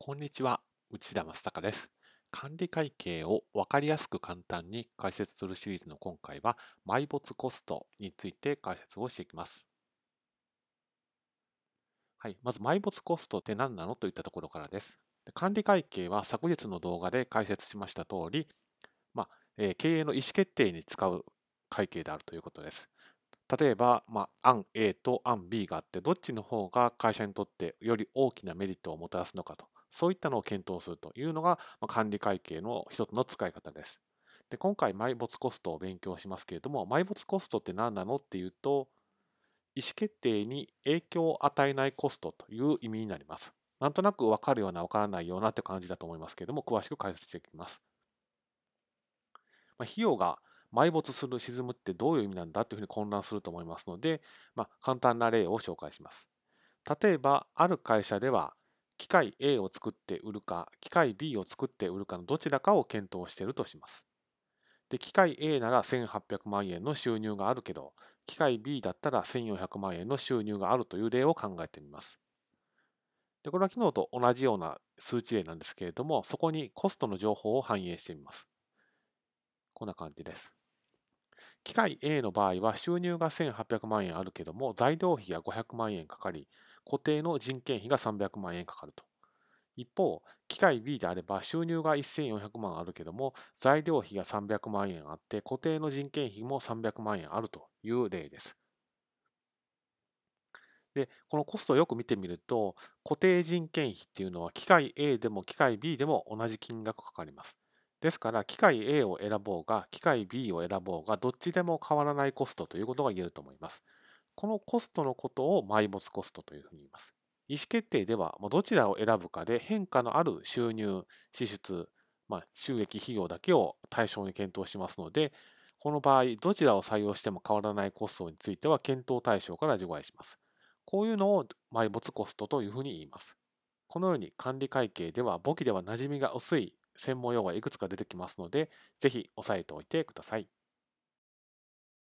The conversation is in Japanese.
こんにちは、内田正孝です。管理会計を分かりやすく簡単に解説するシリーズの今回は、埋没コストについて解説をしていきます。はい、まず埋没コストって何なのといったところからです。管理会計は昨日の動画で解説しました通り、まあえー経営の意思決定に使う会計であるということです。例えば、まあ、案 A と案 B があって、どっちの方が会社にとってより大きなメリットをもたらすのかと、そういったのを検討するというのが、ま、管理会計の一つの使い方です。で今回、埋没コストを勉強しますけれども、埋没コストって何なのっていうと、意思決定に影響を与えないコストという意味になります。なんとなく分かるような分からないようなって感じだと思いますけれども、詳しく解説していきます。まあ、費用が埋没する、沈むってどういう意味なんだというふうに混乱すると思いますので、まあ、簡単な例を紹介します。例えば、ある会社では、機械 A を作って売るか、機械 B を作って売るかのどちらかを検討しているとします。で、機械 A なら1800万円の収入があるけど、機械 B だったら1400万円の収入があるという例を考えてみます。で、これは昨日と同じような数値例なんですけれども、そこにコストの情報を反映してみます。こんな感じです。機械 A の場合は収入が1800万円あるけども材料費が500万円かかり固定の人件費が300万円かかると。一方、機械 B であれば収入が1400万あるけども材料費が300万円あって固定の人件費も300万円あるという例です。で、このコストをよく見てみると固定人件費っていうのは機械 A でも機械 B でも同じ金額かかります。ですから、機械 A を選ぼうが、機械 B を選ぼうが、どっちでも変わらないコストということが言えると思います。このコストのことを埋没コストというふうに言います。意思決定では、どちらを選ぶかで変化のある収入、支出、まあ、収益費用だけを対象に検討しますので、この場合、どちらを採用しても変わらないコストについては検討対象から除外します。こういうのを埋没コストというふうに言います。このように管理会計では簿記では馴染みが薄い専門用語がいくつか出てきますので、ぜひ押さえておいてください。